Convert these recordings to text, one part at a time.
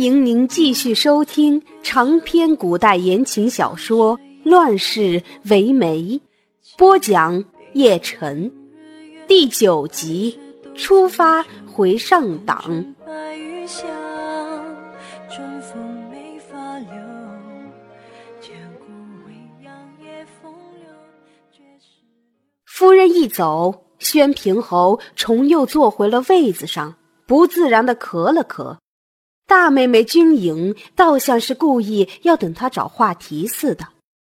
欢迎您继续收听长篇古代言情小说《乱世为媒》，播讲叶晨，第九集出发回上党。夫人一走，宣平侯重又坐回了位子上，不自然的咳了咳。大妹妹军营倒像是故意要等他找话题似的，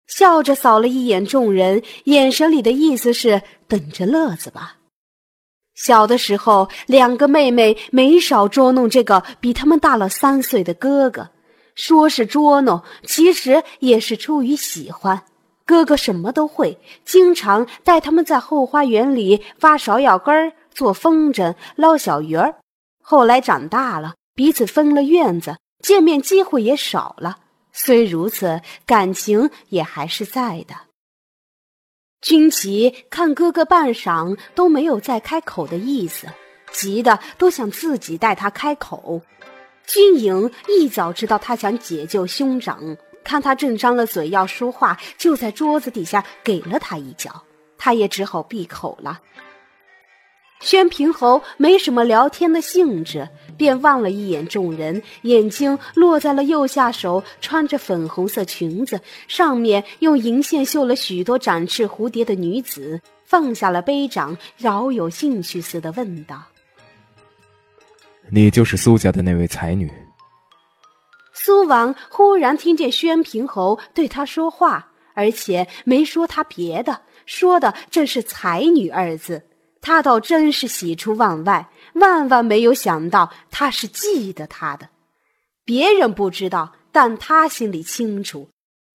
笑着扫了一眼众人，眼神里的意思是等着乐子吧。小的时候，两个妹妹没少捉弄这个比他们大了三岁的哥哥，说是捉弄，其实也是出于喜欢。哥哥什么都会，经常带他们在后花园里挖芍药根儿、做风筝、捞小鱼儿。后来长大了。彼此分了院子，见面机会也少了。虽如此，感情也还是在的。君齐看哥哥半晌都没有再开口的意思，急得都想自己带他开口。君颖一早知道他想解救兄长，看他正张了嘴要说话，就在桌子底下给了他一脚，他也只好闭口了。宣平侯没什么聊天的兴致，便望了一眼众人，眼睛落在了右下手穿着粉红色裙子、上面用银线绣了许多展翅蝴蝶的女子，放下了杯掌，饶有兴趣似的问道：“你就是苏家的那位才女？”苏王忽然听见宣平侯对他说话，而且没说他别的，说的正是“才女”二字。他倒真是喜出望外，万万没有想到他是记得他的。别人不知道，但他心里清楚，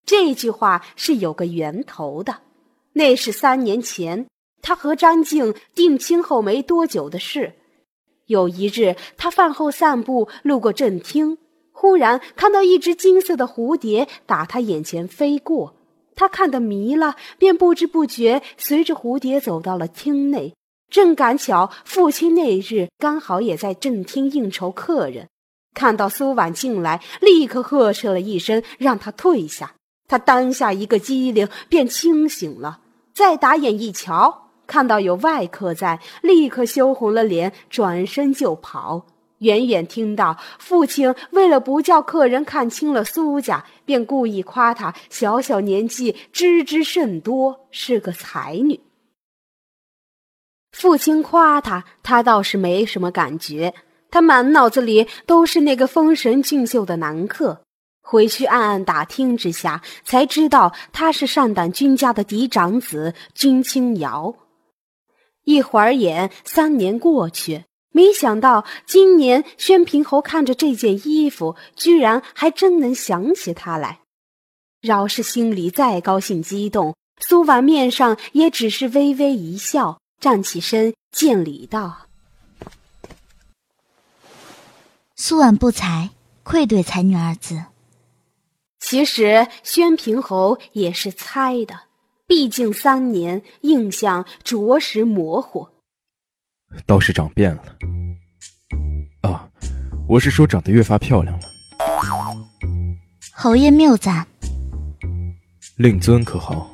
这句话是有个源头的。那是三年前，他和张静定亲后没多久的事。有一日，他饭后散步，路过正厅，忽然看到一只金色的蝴蝶打他眼前飞过，他看得迷了，便不知不觉随着蝴蝶走到了厅内。正赶巧，父亲那日刚好也在正厅应酬客人，看到苏婉进来，立刻呵斥了一声，让他退下。他当下一个机灵，便清醒了。再打眼一瞧，看到有外客在，立刻羞红了脸，转身就跑。远远听到父亲为了不叫客人看清了苏家，便故意夸他小小年纪知之甚多，是个才女。父亲夸他，他倒是没什么感觉。他满脑子里都是那个风神俊秀的男客。回去暗暗打听之下，才知道他是善胆君家的嫡长子君清瑶。一晃眼三年过去，没想到今年宣平侯看着这件衣服，居然还真能想起他来。饶是心里再高兴激动，苏婉面上也只是微微一笑。站起身，见礼道：“苏婉不才，愧对才女二字。”其实宣平侯也是猜的，毕竟三年印象着实模糊。倒是长变了啊！我是说长得越发漂亮了。侯爷谬赞。令尊可好？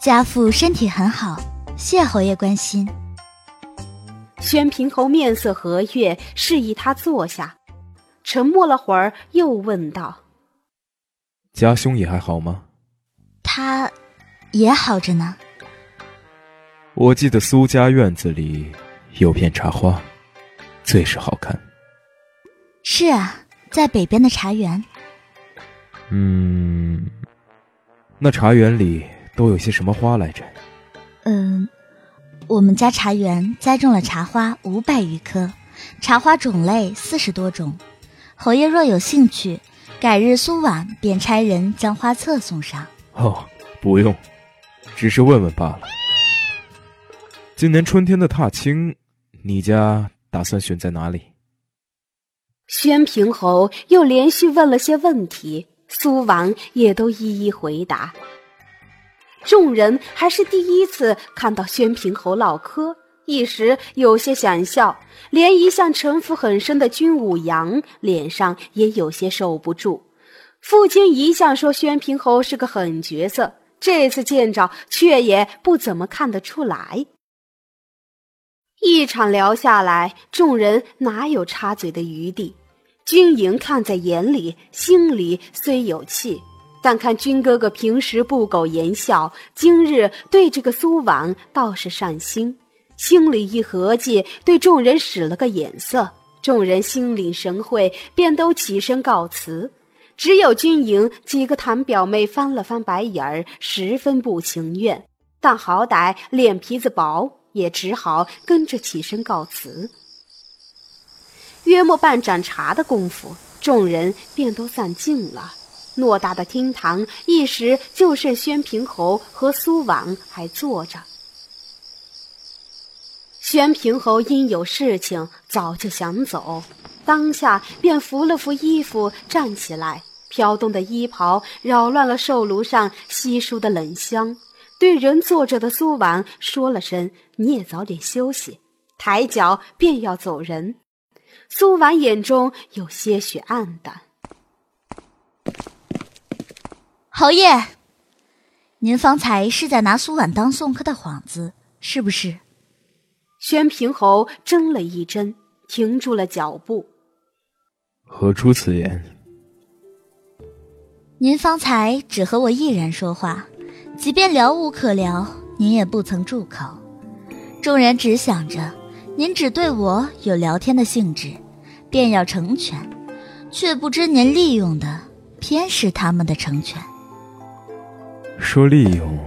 家父身体很好。谢侯爷关心。宣平侯面色和悦，示意他坐下，沉默了会儿，又问道：“家兄也还好吗？”他，也好着呢。我记得苏家院子里有片茶花，最是好看。是啊，在北边的茶园。嗯，那茶园里都有些什么花来着？嗯，我们家茶园栽种了茶花五百余棵，茶花种类四十多种。侯爷若有兴趣，改日苏婉便差人将花册送上。哦，不用，只是问问罢了。今年春天的踏青，你家打算选在哪里？宣平侯又连续问了些问题，苏王也都一一回答。众人还是第一次看到宣平侯唠嗑，一时有些想笑，连一向城府很深的君武阳脸上也有些受不住。父亲一向说宣平侯是个狠角色，这次见着却也不怎么看得出来。一场聊下来，众人哪有插嘴的余地？军营看在眼里，心里虽有气，但看君哥哥平时不苟言笑，今日对这个苏婉倒是善心。心里一合计，对众人使了个眼色，众人心领神会，便都起身告辞。只有军营几个堂表妹翻了翻白眼儿，十分不情愿，但好歹脸皮子薄，也只好跟着起身告辞。约莫半盏茶的功夫，众人便都散尽了。偌大的厅堂，一时就剩宣平侯和苏婉还坐着。宣平侯因有事情，早就想走，当下便扶了扶衣服站起来，飘动的衣袍扰乱了寿炉上稀疏的冷香，对人坐着的苏婉说了声：“你也早点休息。”抬脚便要走人，苏婉眼中有些许黯淡。侯爷，您方才是在拿苏婉当送客的幌子，是不是？宣平侯怔了一怔，停住了脚步。何出此言？您方才只和我一人说话，即便聊无可聊，您也不曾住口。众人只想着您只对我有聊天的兴致，便要成全，却不知您利用的偏是他们的成全。说利用，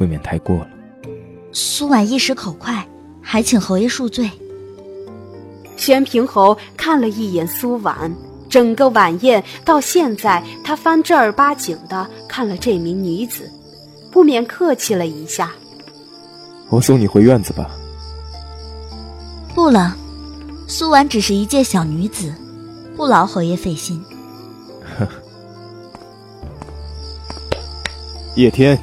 未免太过了。苏婉一时口快。还请侯爷恕罪。宣平侯看了一眼苏婉，整个晚宴到现在，他翻正儿八经的看了这名女子，不免客气了一下：“我送你回院子吧。”不了，苏婉只是一介小女子，不劳侯爷费心。叶天。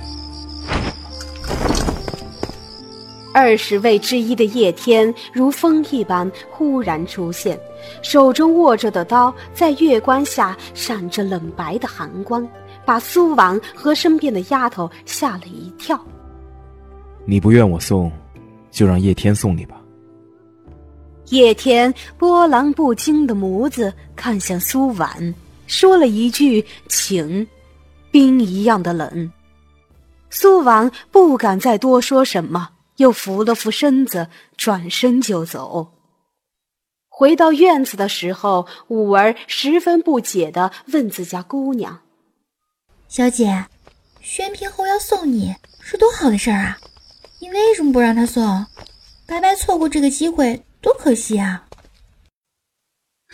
二十位之一的叶天如风一般忽然出现，手中握着的刀在月光下闪着冷白的寒光，把苏婉和身边的丫头吓了一跳。你不愿我送，就让叶天送你吧。叶天波澜不惊的眸子看向苏婉，说了一句“请”，冰一样的冷。苏婉不敢再多说什么。又扶了扶身子，转身就走。回到院子的时候，五儿十分不解的问自家姑娘：“小姐，宣平侯要送你是多好的事儿啊！你为什么不让他送？白白错过这个机会，多可惜啊！”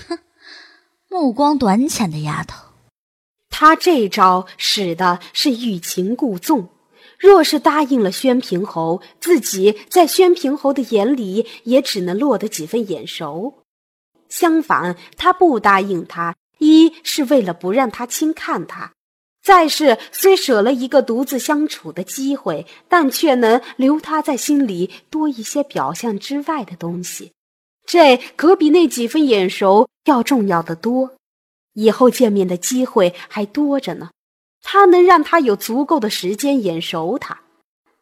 哼，目光短浅的丫头，她这招使的是欲擒故纵。若是答应了宣平侯，自己在宣平侯的眼里也只能落得几分眼熟。相反，他不答应他，一是为了不让他轻看他；再是虽舍了一个独自相处的机会，但却能留他在心里多一些表象之外的东西。这可比那几分眼熟要重要的多，以后见面的机会还多着呢。他能让他有足够的时间眼熟他，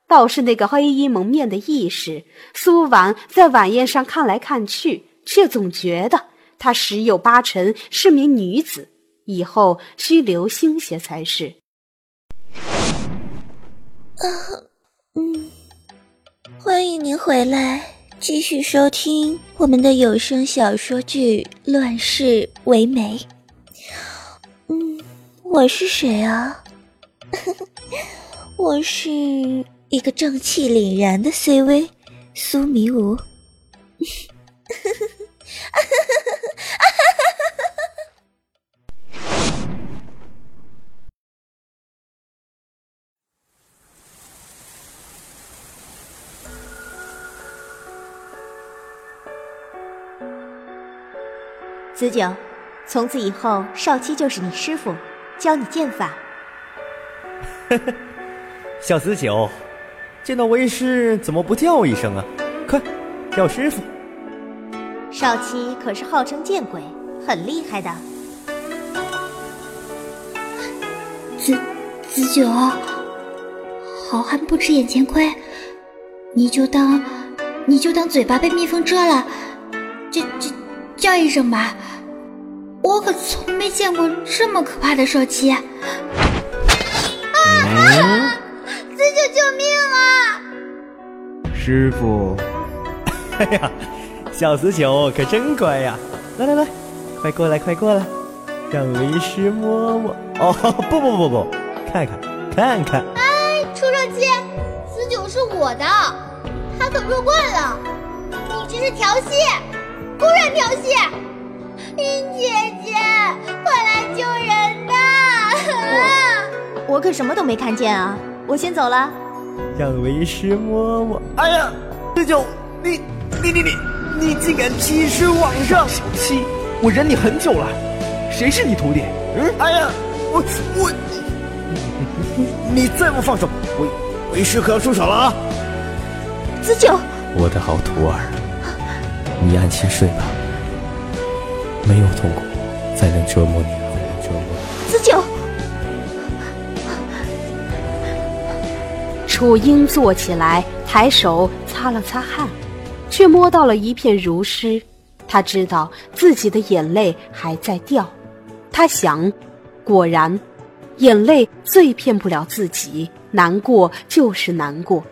倒是那个黑衣蒙面的义士苏婉，在晚宴上看来看去，却总觉得他十有八成是名女子，以后需留心些才是。啊，嗯，欢迎您回来，继续收听我们的有声小说剧《乱世为媒》。我是谁啊？我是一个正气凛然的 CV 苏迷舞。子九，从此以后，少七就是你师傅。教你剑法。小子九，见到为师怎么不叫一声啊？快叫师傅。少七可是号称剑鬼，很厉害的。子子九，好汉不吃眼前亏，你就当你就当嘴巴被蜜蜂蛰了，叫叫叫一声吧。我可从没见过这么可怕的少七。啊！子九，救命啊！师傅，哎呀，小子九可真乖呀！来来来，快过来，快过来，让为师摸摸。哦，不不不不，看看看看。哎，出少七，子九是我的，他可弱惯了，你这是调戏，公然调戏！姐姐，快来救人呐！我我可什么都没看见啊，我先走了。让为师摸摸。哎呀，子九，你你你你你竟敢欺师罔上！小七，我忍你很久了，谁是你徒弟？嗯，哎呀，我我，你再不放手，为为师可要出手了啊！子九，我的好徒儿，你安心睡吧。没有痛苦，才能折磨你。子九，楚英坐起来，抬手擦了擦汗，却摸到了一片如湿。他知道自己的眼泪还在掉。他想，果然，眼泪最骗不了自己，难过就是难过。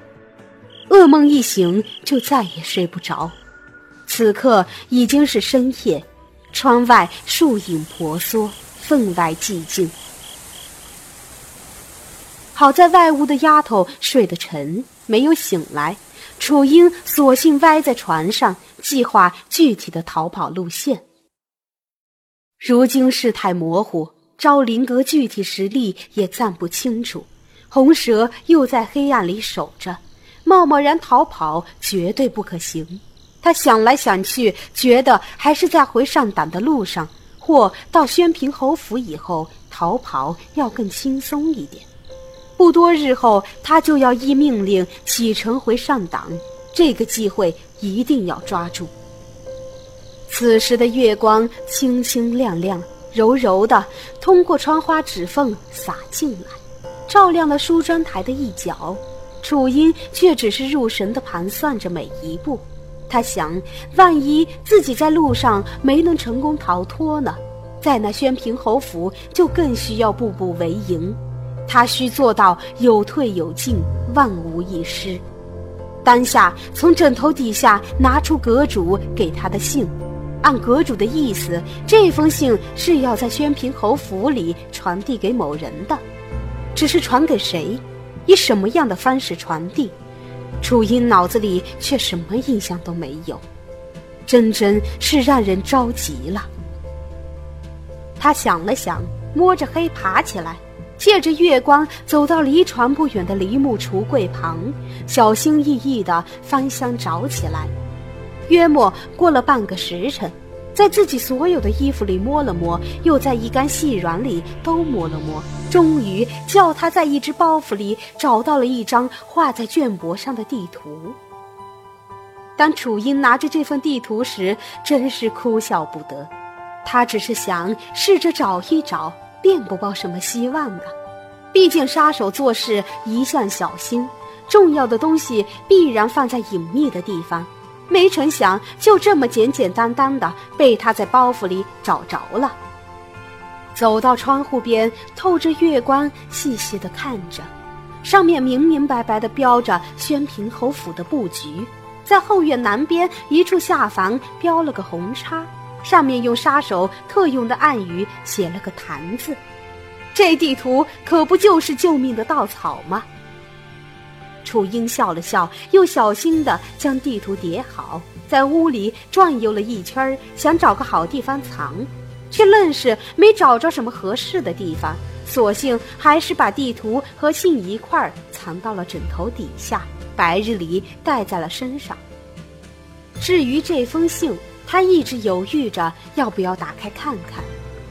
噩梦一醒，就再也睡不着。此刻已经是深夜。窗外树影婆娑，分外寂静。好在外屋的丫头睡得沉，没有醒来。楚英索性歪在床上，计划具体的逃跑路线。如今事态模糊，昭林阁具体实力也暂不清楚。红蛇又在黑暗里守着，贸贸然逃跑绝对不可行。他想来想去，觉得还是在回上党的路上，或到宣平侯府以后逃跑要更轻松一点。不多日后，他就要依命令启程回上党，这个机会一定要抓住。此时的月光清清亮亮、柔柔的，通过窗花指缝洒进来，照亮了梳妆台的一角。楚音却只是入神的盘算着每一步。他想，万一自己在路上没能成功逃脱呢？在那宣平侯府，就更需要步步为营。他需做到有退有进，万无一失。当下从枕头底下拿出阁主给他的信，按阁主的意思，这封信是要在宣平侯府里传递给某人的，只是传给谁，以什么样的方式传递？楚音脑子里却什么印象都没有，真真是让人着急了。他想了想，摸着黑爬起来，借着月光走到离床不远的梨木橱柜旁，小心翼翼地翻箱找起来。约莫过了半个时辰。在自己所有的衣服里摸了摸，又在一干细软里都摸了摸，终于叫他在一只包袱里找到了一张画在绢帛上的地图。当楚英拿着这份地图时，真是哭笑不得。他只是想试着找一找，并不抱什么希望的。毕竟杀手做事一向小心，重要的东西必然放在隐秘的地方。没成想，就这么简简单单的被他在包袱里找着了。走到窗户边，透着月光，细细的看着，上面明明白白的标着宣平侯府的布局，在后院南边一处下房标了个红叉，上面用杀手特用的暗语写了个“坛”字。这地图可不就是救命的稻草吗？楚英笑了笑，又小心地将地图叠好，在屋里转悠了一圈，想找个好地方藏，却愣是没找着什么合适的地方，索性还是把地图和信一块儿藏到了枕头底下，白日里带在了身上。至于这封信，他一直犹豫着要不要打开看看。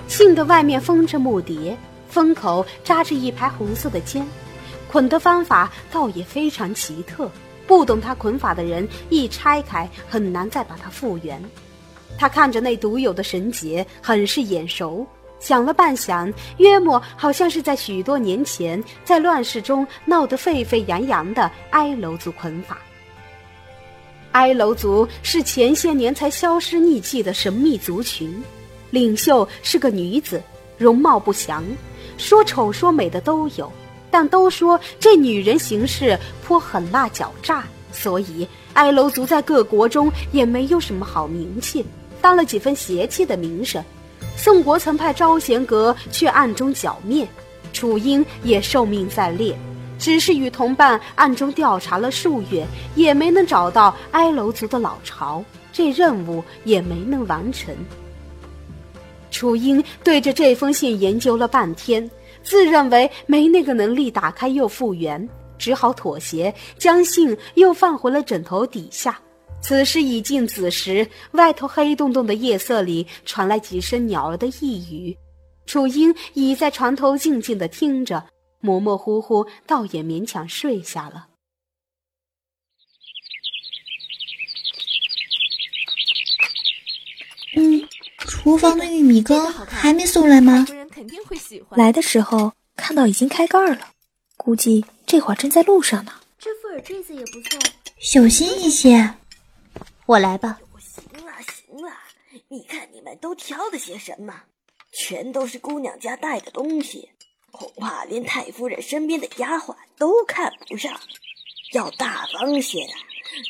信的外面封着木蝶，封口扎着一排红色的尖。捆的方法倒也非常奇特，不懂他捆法的人一拆开，很难再把它复原。他看着那独有的绳结，很是眼熟。想了半晌，约莫好像是在许多年前，在乱世中闹得沸沸扬扬的哀楼族捆法。哀楼族是前些年才消失匿迹的神秘族群，领袖是个女子，容貌不详，说丑说美的都有，但都说这女人行事颇狠辣狡诈，所以哀楼族在各国中也没有什么好名气。当了几分邪气的名声，宋国曾派招贤阁去暗中剿灭，楚英也受命在列，只是与同伴暗中调查了数月，也没能找到哀楼族的老巢，这任务也没能完成。楚英对着这封信研究了半天，自认为没那个能力打开又复原，只好妥协，将信又放回了枕头底下。此时已近子时，外头黑洞洞的夜色里传来几声鸟儿的呓语。楚英倚在床头静静的听着，模模糊糊，倒也勉强睡下了。嗯，厨房的玉米羹还没送来吗？来的时候看到已经开盖了，估计这会儿正在路上呢。这副耳坠子也不错，小心一些。我来吧。行了行了，你看你们都挑的些什么？全都是姑娘家带的东西，恐怕连太夫人身边的丫鬟都看不上。要大方些的，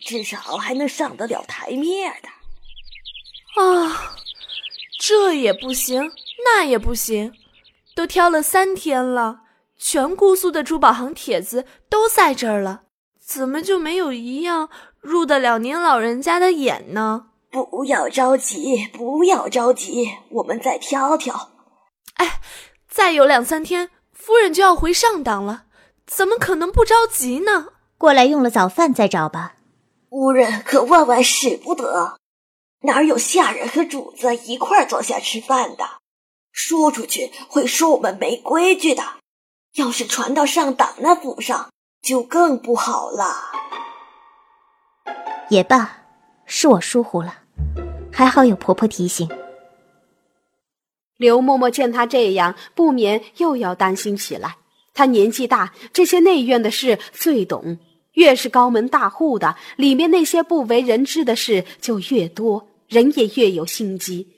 至少还能上得了台面的。啊，这也不行，那也不行，都挑了三天了，全姑苏的珠宝行帖子都在这儿了，怎么就没有一样？入得了您老人家的眼呢？不要着急，不要着急，我们再挑挑。哎，再有两三天，夫人就要回上党了，怎么可能不着急呢？过来用了早饭再找吧。夫人可万万使不得，哪有下人和主子一块坐下吃饭的？说出去会说我们没规矩的，要是传到上党那府上，就更不好了。也罢，是我疏忽了，还好有婆婆提醒。刘嬷嬷见她这样，不免又要担心起来。她年纪大，这些内院的事最懂，越是高门大户的，里面那些不为人知的事就越多，人也越有心机。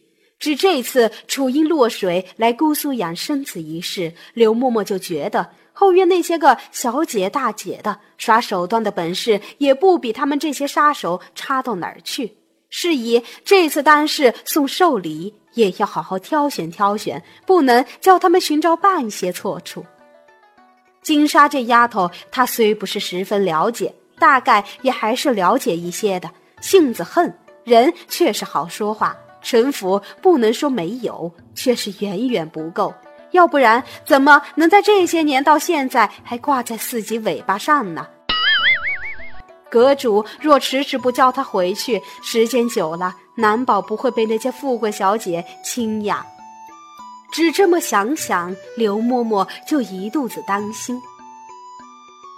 只这次楚英落水来姑苏养身子一事，刘嬷嬷就觉得。后院那些个小姐大姐的耍手段的本事，也不比他们这些杀手差到哪儿去。是以这次单是送寿礼，也要好好挑选挑选，不能叫他们寻找半些错处。金莎这丫头，她虽不是十分了解，大概也还是了解一些的。性子横，人却是好说话，臣府不能说没有，却是远远不够。要不然，怎么能在这些年到现在还挂在四级尾巴上呢？阁主若迟迟不叫他回去，时间久了，难保不会被那些富贵小姐轻养。只这么想想，刘嬷嬷就一肚子担心。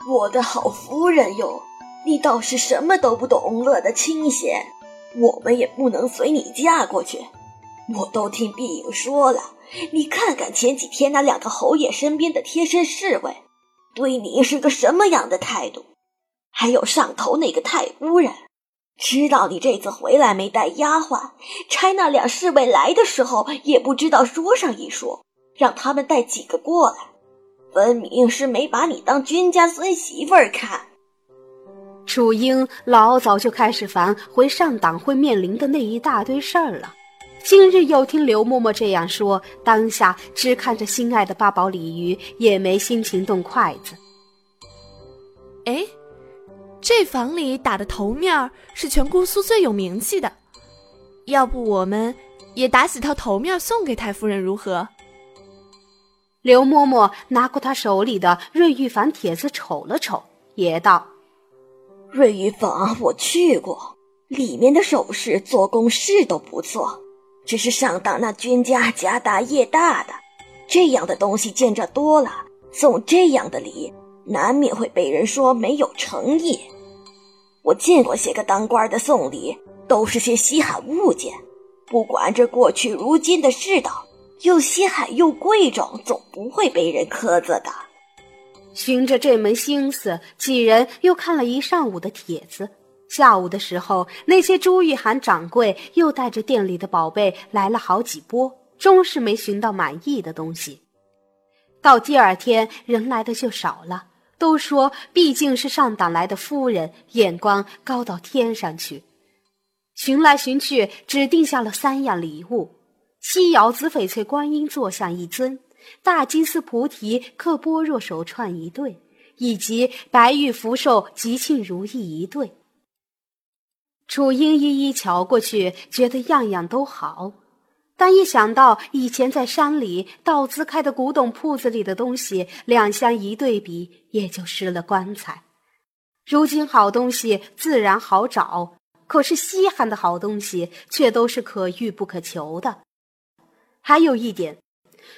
我的好夫人哟，你倒是什么都不懂，乐得清闲。我们也不能随你嫁过去。我都听碧影说了。你看看前几天那两个侯爷身边的贴身侍卫，对你是个什么样的态度？还有上头那个太夫人，知道你这次回来没带丫鬟，差那俩侍卫来的时候也不知道说上一说，让他们带几个过来，分明是没把你当君家孙媳妇儿看。楚英老早就开始烦回上党会面临的那一大堆事儿了。今日又听刘嬷嬷这样说，当下只看着心爱的八宝鲤鱼，也没心情动筷子。哎，这房里打的头面是全姑苏最有名气的，要不我们也打几套头面送给太夫人如何？刘嬷嬷拿过她手里的瑞玉凡帖子瞅了瞅，也道：“瑞玉坊我去过，里面的首饰、做工是都不错。”只是上当那君家家大业大的，这样的东西见着多了，送这样的礼，难免会被人说没有诚意。我见过些个当官的送礼，都是些稀罕物件，不管这过去如今的世道，又稀罕又贵重，总不会被人苛责的。循着这门心思，几人又看了一上午的帖子。下午的时候，那些朱玉涵掌柜又带着店里的宝贝来了好几波，终是没寻到满意的东西。到第二天，人来的就少了。都说毕竟是上党来的夫人，眼光高到天上去。寻来寻去，只定下了三样礼物：西窑紫翡翠观音坐像一尊。大金丝菩提刻般若手串一对，以及白玉福寿吉庆如意一对。楚英一一瞧过去，觉得样样都好，但一想到以前在山里道资开的古董铺子里的东西，两相一对比，也就失了光彩。如今好东西自然好找，可是稀罕的好东西却都是可遇不可求的。还有一点。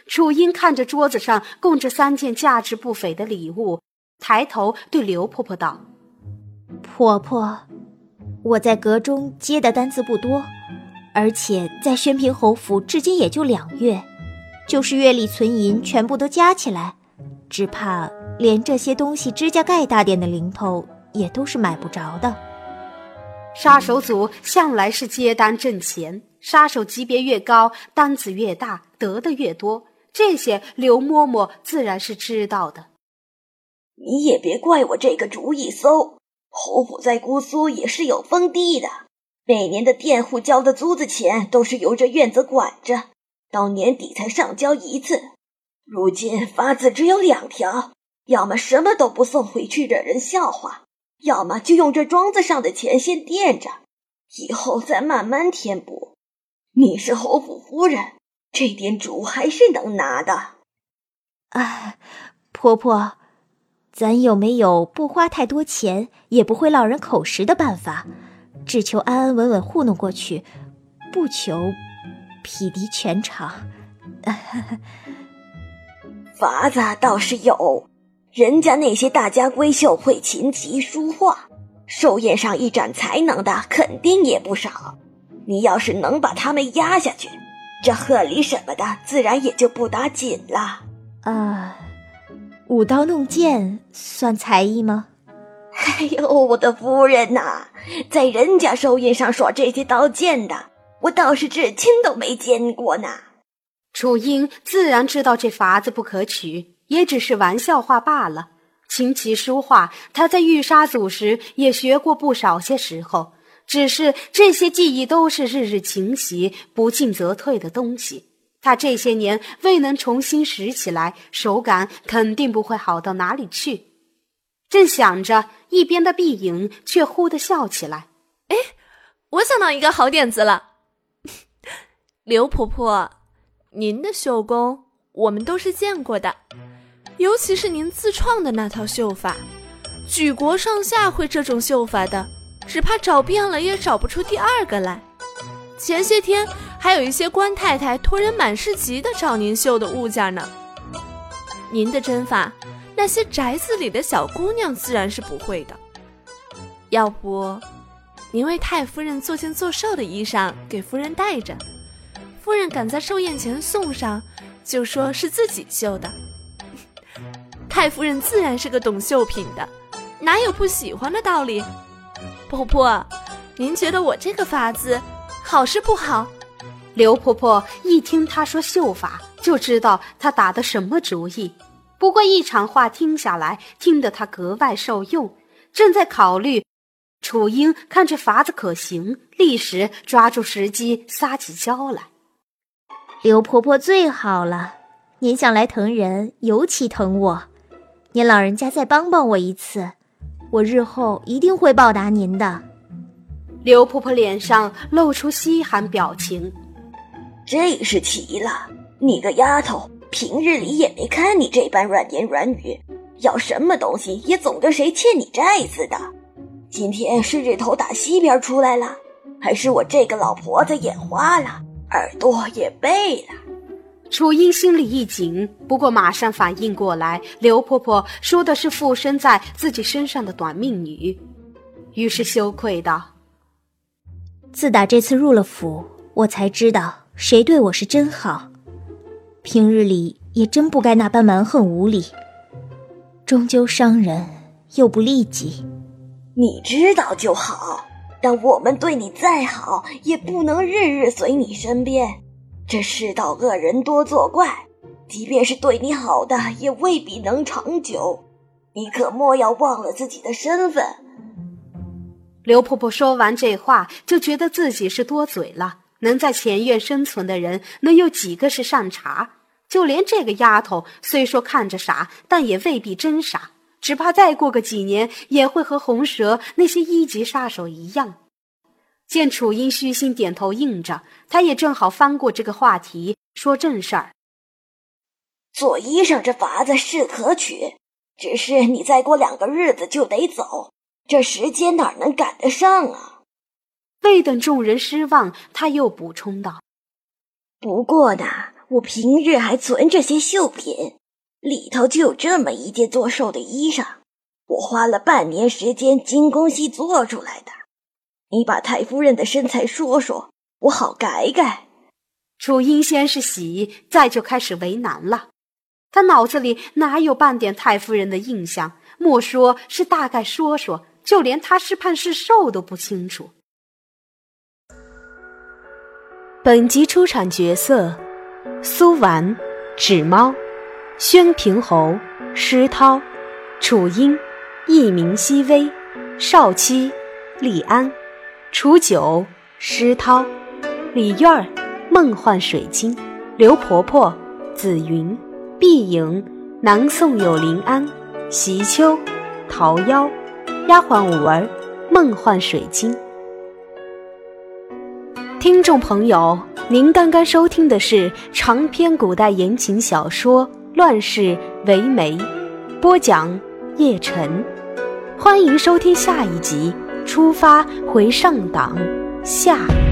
楚英看着桌子上供着三件价值不菲的礼物，抬头对刘婆婆道：“婆婆，我在阁中接的单子不多，而且在宣平侯府至今也就两月，就是月里存银全部都加起来，只怕连这些东西指甲盖大点的零头也都是买不着的。杀手组向来是接单挣钱。”杀手级别越高，单子越大，得的越多。这些刘嬷嬷自然是知道的。你也别怪我这个主意馊。侯府在姑苏也是有封地的，每年的佃户交的租子钱都是由这院子管着，到年底才上交一次。如今法子只有两条：要么什么都不送回去惹人笑话，要么就用这庄子上的钱先垫着，以后再慢慢填补。你是侯府夫人，这点主还是能拿的。哎，婆婆，咱有没有不花太多钱，也不会落人口实的办法？只求安安稳稳糊弄过去，不求匹敌全场。法子倒是有，人家那些大家闺秀会琴棋书画，寿宴上一展才能的，肯定也不少。你要是能把他们压下去，这贺礼什么的自然也就不打紧了。啊，舞刀弄剑算才艺吗？哎呦，我的夫人呐，在人家寿宴上耍这些刀剑的，我倒是至今都没见过呢。楚英自然知道这法子不可取，也只是玩笑话罢了。琴棋书画，他在玉沙祖时也学过不少些时候。只是这些记忆都是日日勤习、不进则退的东西，他这些年未能重新拾起来，手感肯定不会好到哪里去。正想着，一边的碧影却忽地笑起来：“哎，我想到一个好点子了，刘婆婆，您的绣工我们都是见过的，尤其是您自创的那套绣法，举国上下会这种绣法的。”只怕找遍了也找不出第二个来。前些天还有一些官太太托人满市集的找您绣的物件呢。您的针法，那些宅子里的小姑娘自然是不会的。要不，您为太夫人做件做寿的衣裳给夫人带着，夫人赶在寿宴前送上，就说是自己绣的。太夫人自然是个懂绣品的，哪有不喜欢的道理？婆婆，您觉得我这个法子好是不好？刘婆婆一听她说绣法，就知道她打的什么主意。不过一场话听下来，听得她格外受用。正在考虑，楚英看这法子可行，立时抓住时机撒起娇来。刘婆婆最好了，您想来疼人，尤其疼我。您老人家再帮帮我一次。我日后一定会报答您的。刘婆婆脸上露出稀罕表情，这是奇了。你个丫头，平日里也没看你这般软言软语，要什么东西也总跟谁欠你债似的。今天是日头打西边出来了，还是我这个老婆子眼花了，耳朵也背了？楚英心里一紧，不过马上反应过来，刘婆婆说的是附身在自己身上的短命女。于是羞愧道：“自打这次入了府，我才知道谁对我是真好。平日里也真不该那般蛮横无理，终究伤人又不利己。你知道就好，但我们对你再好，也不能日日随你身边。这世道恶人多作怪，即便是对你好的，也未必能长久。你可莫要忘了自己的身份。”刘婆婆说完这话，就觉得自己是多嘴了。能在前院生存的人，能有几个是善茬？就连这个丫头，虽说看着傻，但也未必真傻。只怕再过个几年，也会和红蛇那些一级杀手一样。见楚英虚心点头应着，他也正好翻过这个话题，说正事儿。做衣裳这法子是可取，只是你再过两个日子就得走。这时间哪能赶得上啊？未等众人失望，他又补充道：“不过呢，我平日还存着些绣品，里头就有这么一件做寿的衣裳，我花了半年时间精工细做出来的。你把太夫人的身材说说，我好改改。”楚英先是喜，再就开始为难了。他脑子里哪有半点太夫人的印象？莫说是大概说说。就连他是胖是瘦都不清楚。本集出场角色：苏完、纸猫、宣平侯、施涛、楚英、艺名熹微、少妻、李安、楚九、施涛、李院儿、梦幻水晶、刘婆婆、紫云、碧莹、南宋有临安、席秋、桃夭。丫鬟五儿，梦幻水晶。听众朋友，您刚刚收听的是长篇古代言情小说《乱世为媒》，播讲叶晨。欢迎收听下一集《出发回上党》下。